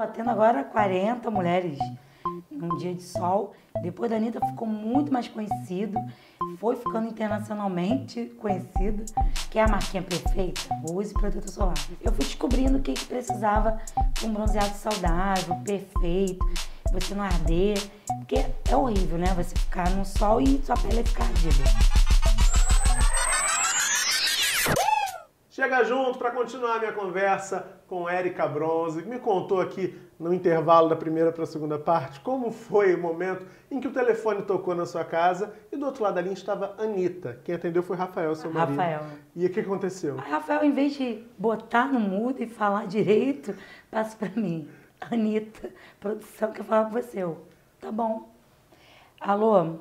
atendo agora 40 mulheres num dia de sol. Depois da Anitta ficou muito mais conhecido, foi ficando internacionalmente conhecido, que é a marquinha perfeita, use protetor solar. Eu fui descobrindo o que precisava de um bronzeado saudável, perfeito, você não arder, porque é horrível, né? Você ficar no sol e sua pele ficar ardida. Chega junto para continuar minha conversa com Érica Bronze, que me contou aqui no intervalo da primeira para a segunda parte como foi o momento em que o telefone tocou na sua casa e do outro lado da linha estava Anitta. Quem atendeu foi Rafael, seu marido. Rafael. E o que aconteceu? Aí, Rafael, em vez de botar no mudo e falar direito, passa para mim. Anitta, produção, quer falar com você. Eu, tá bom. Alô?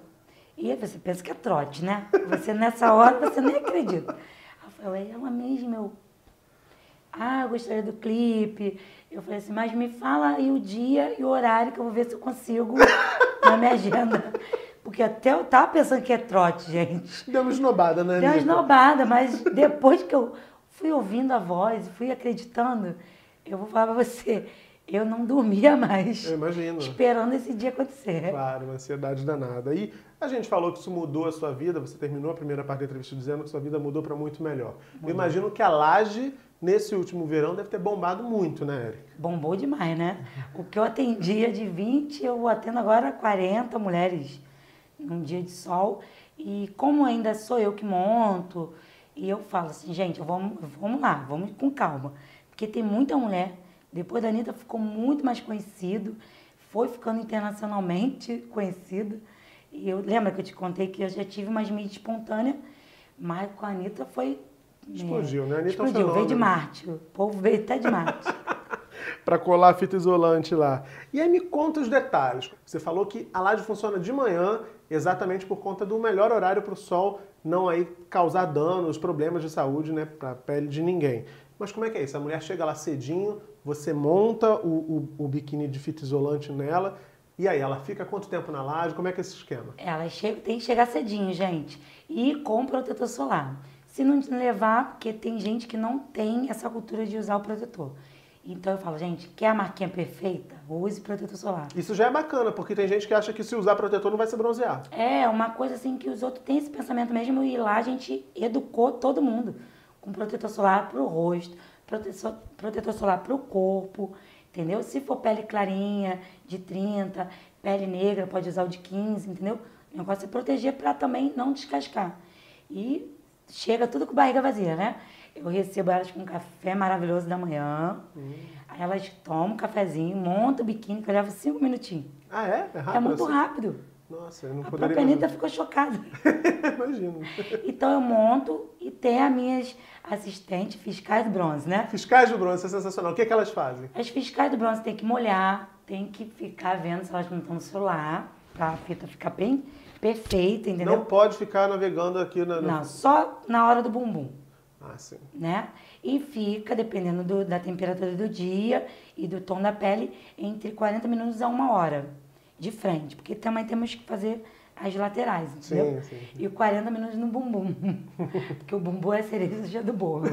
E você pensa que é trote, né? Você nessa hora, você nem acredita. É ela mesma, eu... Ah, eu gostaria do clipe. Eu falei assim, mas me fala aí o dia e o horário que eu vou ver se eu consigo na minha agenda. Porque até eu tava pensando que é trote, gente. Deu uma esnobada, né? Deu uma esnobada, mas depois que eu fui ouvindo a voz, fui acreditando, eu vou falar pra você, eu não dormia mais. Eu imagino. Esperando esse dia acontecer. Claro, uma ansiedade danada. E a gente falou que isso mudou a sua vida, você terminou a primeira parte da entrevista dizendo que sua vida mudou para muito melhor. Eu imagino que a laje, nesse último verão, deve ter bombado muito, né, Eric? Bombou demais, né? O que eu atendia de 20, eu atendo agora 40 mulheres num dia de sol. E como ainda sou eu que monto, e eu falo assim, gente, vamos, vamos lá, vamos com calma. Porque tem muita mulher. Depois da Anitta ficou muito mais conhecido, foi ficando internacionalmente conhecido. E eu lembra que eu te contei que eu já tive umas mídias espontâneas, mas com a Anitta foi. Explodiu, né? A Anitta é um Explodiu, veio de fenômeno. Marte. O povo veio até de Marte. Para colar a fita isolante lá. E aí me conta os detalhes. Você falou que a laje funciona de manhã, exatamente por conta do melhor horário para o sol não aí causar danos, problemas de saúde, né, para a pele de ninguém. Mas como é que é isso? A mulher chega lá cedinho, você monta o, o, o biquíni de fita isolante nela, e aí ela fica quanto tempo na laje? Como é que é esse esquema? Ela chega, tem que chegar cedinho, gente. E com protetor solar. Se não levar, porque tem gente que não tem essa cultura de usar o protetor. Então eu falo, gente, quer a marquinha perfeita? Use protetor solar. Isso já é bacana, porque tem gente que acha que se usar protetor não vai se bronzear. É uma coisa assim que os outros têm esse pensamento mesmo e lá a gente educou todo mundo com protetor solar pro rosto, protetor, protetor solar pro corpo, entendeu? Se for pele clarinha, de 30, pele negra, pode usar o de 15, entendeu? O negócio é proteger para também não descascar. E chega tudo com barriga vazia, né? Eu recebo elas com um café maravilhoso da manhã. Aí elas tomam um cafezinho, montam o biquíni, que eu levo cinco minutinhos. Ah, é? É rápido é muito assim? rápido. Nossa, eu não A poderia... própria Anitta ficou chocada. Imagino. Então eu monto tem as minhas assistentes fiscais do bronze, né? Fiscais do bronze, é sensacional. O que, é que elas fazem? As fiscais do bronze tem que molhar, tem que ficar vendo se elas não estão no celular, pra a fita ficar bem perfeita, entendeu? Não pode ficar navegando aqui na... Não, só na hora do bumbum, Ah, sim. né? E fica, dependendo do- da temperatura do dia e do tom da pele, entre 40 minutos a uma hora de frente, porque também temos que fazer as laterais, entendeu? Sim, sim. E o 40 minutos no bumbum, porque o bumbum é a cereja do bolo.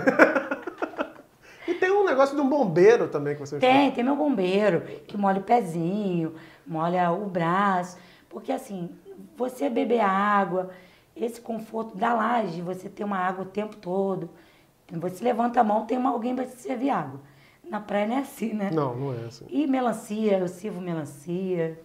E tem um negócio de um bombeiro também que vocês Tem, tem meu bombeiro, que molha o pezinho, molha o braço. Porque assim, você beber água, esse conforto da laje, você ter uma água o tempo todo. Você levanta a mão, tem alguém para te servir água. Na praia não é assim, né? Não, não é assim. E melancia, eu sirvo melancia.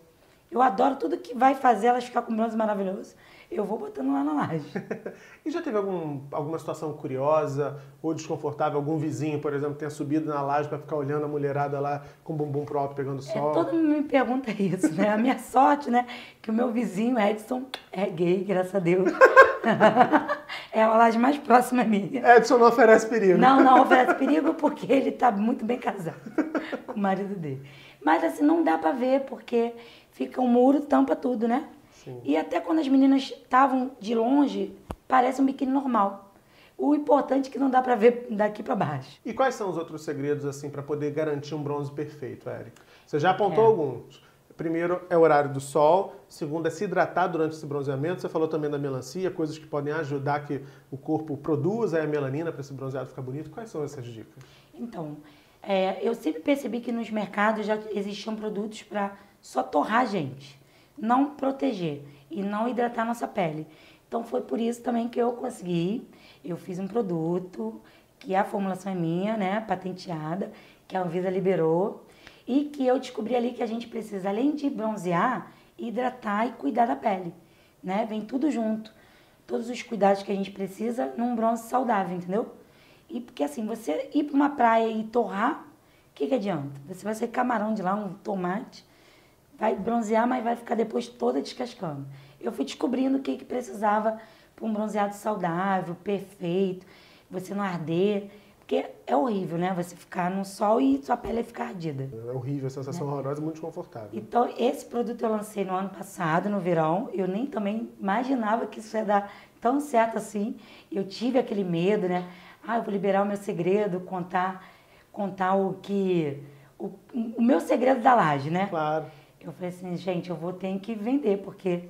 Eu adoro tudo que vai fazer elas ficar com bronze maravilhoso. Eu vou botando lá na laje. E já teve algum, alguma situação curiosa ou desconfortável? Algum vizinho, por exemplo, tenha subido na laje para ficar olhando a mulherada lá com o bumbum pro alto pegando É, sol? todo mundo me pergunta isso, né? A minha sorte, né? Que o meu vizinho, Edson, é gay, graças a Deus. é a laje mais próxima minha. Edson não oferece perigo. Não, não oferece perigo porque ele tá muito bem casado com o marido dele. Mas assim, não dá pra ver porque fica um muro, tampa tudo, né? Sim. E até quando as meninas estavam de longe, parece um biquíni normal. O importante é que não dá pra ver daqui pra baixo. E quais são os outros segredos, assim, para poder garantir um bronze perfeito, Érica? Você já apontou É. alguns. Primeiro é o horário do sol, segundo é se hidratar durante esse bronzeamento. Você falou também da melancia, coisas que podem ajudar que o corpo produza a melanina para esse bronzeado ficar bonito. Quais são essas dicas? Então, É, eu sempre percebi que nos mercados já existiam produtos para só torrar a gente, não proteger e não hidratar nossa pele. Então foi por isso também que eu consegui, eu fiz um produto que a formulação é minha, né, patenteada, que a Anvisa liberou e que eu descobri ali que a gente precisa além de bronzear, hidratar e cuidar da pele, né? Vem tudo junto. Todos os cuidados que a gente precisa num bronze saudável, entendeu? E porque assim, você ir para uma praia e torrar, o que, que adianta? Você vai ser camarão de lá, um tomate, vai bronzear, mas vai ficar depois toda descascando. Eu fui descobrindo o que, que precisava para um bronzeado saudável, perfeito, você não arder. Porque é horrível, né? Você ficar no sol e sua pele ficar ardida. É horrível, a sensação Né? horrorosa, muito desconfortável. Então, esse produto eu lancei no ano passado, no verão. Eu nem também imaginava que isso ia dar tão certo assim. Eu tive aquele medo, né? Ah, eu vou liberar o meu segredo, contar, contar o que. O, o meu segredo da laje, né? Claro. Eu falei assim, gente, eu vou ter que vender, porque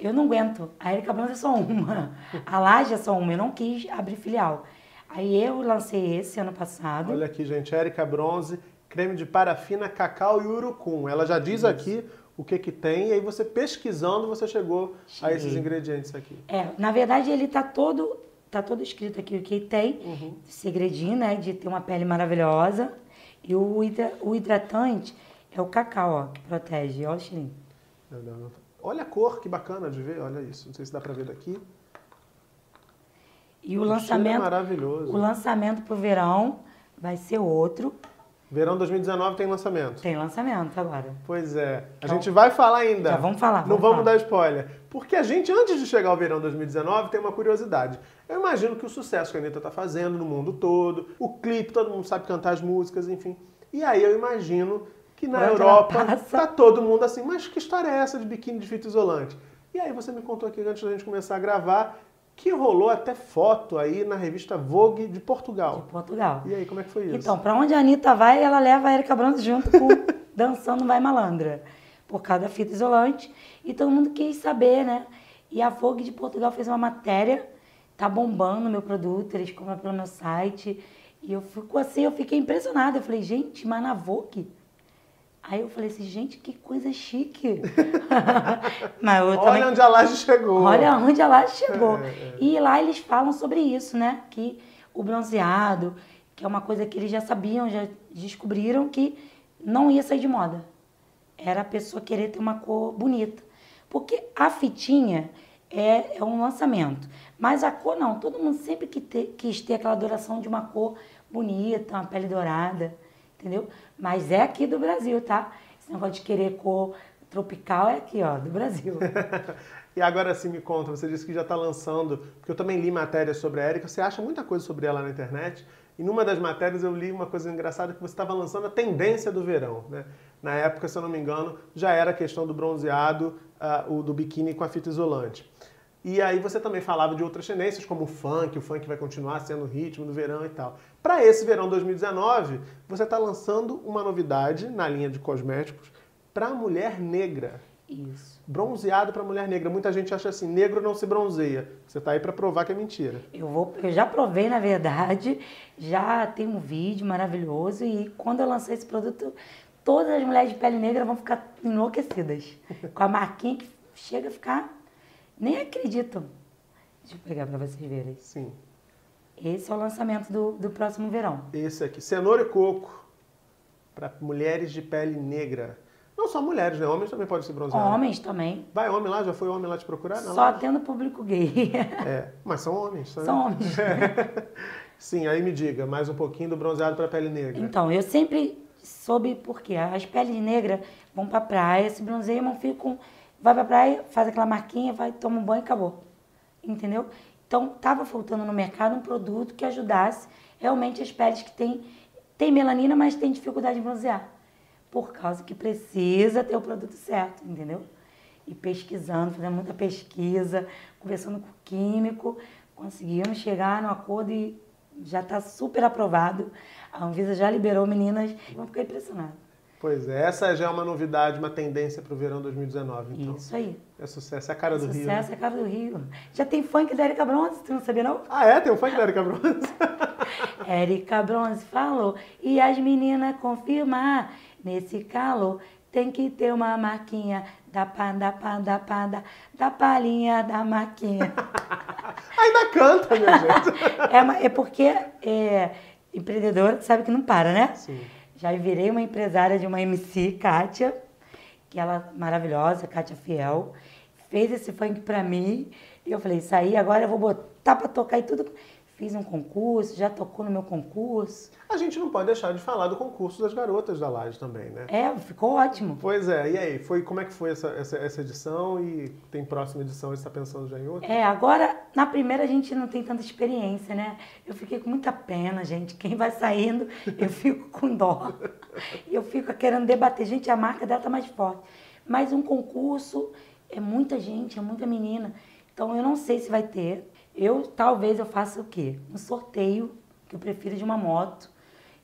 eu não aguento. A Erika Bronze é só uma. A laje é só uma. Eu não quis abrir filial. Aí eu lancei esse ano passado. Olha aqui, gente, Érica Bronze, creme de parafina, cacau e urucum. Ela já diz aqui o que que tem, e aí você pesquisando, você chegou a Cheguei. esses ingredientes aqui. É, na verdade ele tá todo, tá todo escrito aqui o que tem, Uhum. segredinho, né, de ter uma pele maravilhosa. E o, hidra- o hidratante é o cacau, ó, que protege. Olha o cheirinho. Não, não, não. Olha a cor, que bacana de ver, olha isso. Não sei se dá pra ver daqui. E o cheiro é lançamento, maravilhoso. o lançamento pro verão vai ser outro. Verão 2019 tem lançamento. Tem lançamento agora. Pois é. A Então, gente vai falar ainda. já vamos falar, Não vamos vamos falar. dar spoiler. Porque a gente, antes de chegar ao verão 2019, tem uma curiosidade. Eu imagino que o sucesso que a Anitta tá fazendo no mundo todo, o clipe, todo mundo sabe cantar as músicas, enfim. E aí eu imagino que na onde Europa ela passa. tá todo mundo assim, mas que história é essa de biquíni de fita isolante? E aí você me contou aqui antes da gente começar a gravar que rolou até foto aí na revista Vogue de De Portugal. Portugal. E aí, como é que foi isso? Então, pra onde a Anitta vai, ela leva a Erika Bronze junto com Dançando Vai Malandra. Por causa da fita isolante. E todo mundo quis saber, né? E a Vogue de Portugal fez uma matéria, tá bombando meu produto, eles compram pelo meu site. E eu fico assim, eu fiquei impressionada. Eu falei, gente, mas na Vogue? Aí eu falei assim, gente, que coisa chique. mas eu também... Olha onde a laje chegou. Olha onde ela chegou. É, é. E lá eles falam sobre isso, né? Que o bronzeado, que é uma coisa que eles já sabiam, já descobriram que não ia sair de moda. Era a pessoa querer ter uma cor bonita. Porque a fitinha é, é um lançamento. Mas a cor não. Todo mundo sempre que te- quis ter aquela adoração de uma cor bonita, uma pele dourada, entendeu? Mas é aqui do Brasil, tá? Esse negócio de querer cor tropical é aqui, ó, do Brasil. E agora sim me conta, você disse que já está lançando, porque eu também li matérias sobre a Erika, você acha muita coisa sobre ela na internet, e numa das matérias eu li uma coisa engraçada que você estava lançando a tendência do verão, né? Na época, se eu não me engano, já era a questão do bronzeado, ah, o do biquíni com a fita isolante. E aí você também falava de outras tendências, como o funk, o funk vai continuar sendo o ritmo do verão e tal. Para esse verão 2019, você está lançando uma novidade na linha de cosméticos para mulher negra Isso. bronzeado para mulher negra. Muita gente acha assim, negro não se bronzeia. Você tá aí para provar que é mentira. Eu, vou, eu já provei, na verdade, já tem um vídeo maravilhoso e quando eu lancei esse produto, todas as mulheres de pele negra vão ficar enlouquecidas. com a marquinha que chega a ficar... Nem acreditam. Deixa eu pegar para vocês verem. Sim. Esse é o lançamento do, do próximo verão. Esse aqui, cenoura e coco para mulheres de pele negra. Não só mulheres, né? Homens também podem se bronzear. Homens também. Vai homem lá, já foi homem lá te procurar? Não. Só tendo público gay. É, mas são homens. São, São homens. Sim, aí me diga, mais um pouquinho do bronzeado para pele negra. Então, eu sempre soube por quê. As peles negras vão pra praia, se bronzeiam, ficam. Vai pra praia, faz aquela marquinha, vai, toma um banho e acabou. Entendeu? Então, tava faltando no mercado um produto que ajudasse realmente as peles que têm tem melanina, mas tem dificuldade de bronzear. Por causa que precisa ter o produto certo, entendeu? E pesquisando, fazendo muita pesquisa, conversando com o químico, conseguimos chegar no acordo e já está super aprovado. A Anvisa já liberou meninas, vão ficar impressionadas. Pois é, essa já é uma novidade, uma tendência para o verão 2019. Então, Isso aí. é sucesso, é a cara do Rio. Sucesso né? é cara do Rio. Já tem funk da Erika Bronze, tu não sabia não? Ah, é? Tem um funk da Erika Bronze? Érica Bronze falou. E as meninas confirmar, nesse calor tem que ter uma marquinha da panda, panda, panda, da palhinha da marquinha. Ainda canta, minha gente. é, é porque é, empreendedor sabe que não para, né? Sim. Já virei uma empresária de uma MC, Kátia, que ela é maravilhosa, Kátia Fiel, fez esse funk pra mim. E eu falei, isso aí agora eu vou botar pra tocar e tudo. Fiz um concurso, já tocou no meu concurso. A gente não pode deixar de falar do concurso das garotas da Laje também, né? É, ficou ótimo. Pois é, e aí? Foi, como é que foi essa, essa, essa edição e tem próxima edição e você está pensando já em outra? É, agora, na primeira a gente não tem tanta experiência, né? Eu fiquei com muita pena, gente. Quem vai saindo, eu fico com dó. Eu fico querendo debater. Gente, a marca dela tá mais forte. Mas um concurso é muita gente, é muita menina. Então eu não sei se vai ter. Eu, talvez eu faça o quê? Um sorteio, que eu prefiro de uma moto,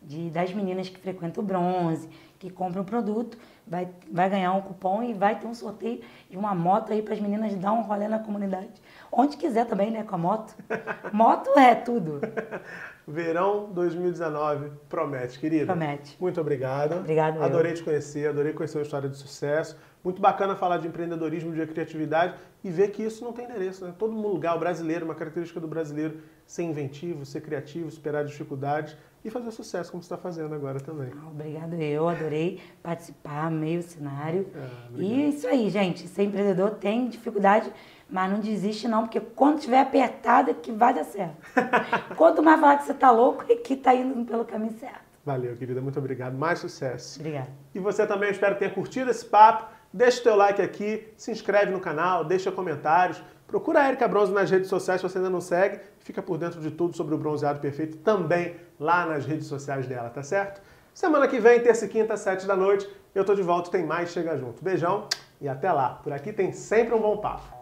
de, das meninas que frequentam o bronze, que compram o produto, vai, vai ganhar um cupom e vai ter um sorteio de uma moto aí para as meninas dar um rolê na comunidade. Onde quiser também, né, com a moto. Moto é tudo. Verão 2019 promete, querida. Promete. Muito obrigado. Obrigado, eu. Adorei te conhecer, adorei conhecer uma história de sucesso. Muito bacana falar de empreendedorismo, de criatividade e ver que isso não tem endereço, né? Todo lugar, o brasileiro, uma característica do brasileiro, ser inventivo, ser criativo, superar dificuldades e fazer sucesso, como você está fazendo agora também. Obrigado, eu adorei participar, meio cenário. Ah, e isso aí, gente. Ser empreendedor tem dificuldade, mas não desiste não, porque quando tiver apertado é que vai dar certo. Quanto mais falar que você tá louco, é que tá indo pelo caminho certo. Valeu, querida, muito obrigado. Mais sucesso. Obrigada. E você também, espero que tenha curtido esse papo. Deixa o teu like aqui, se inscreve no canal, deixa comentários. Procura a Erika Bronze nas redes sociais se você ainda não segue. Fica por dentro de tudo sobre o bronzeado perfeito também lá nas redes sociais dela, tá certo? Semana que vem, terça e quinta, sete da noite, eu tô de volta, tem mais Chega Junto. Beijão e até lá. Por aqui tem sempre um bom papo.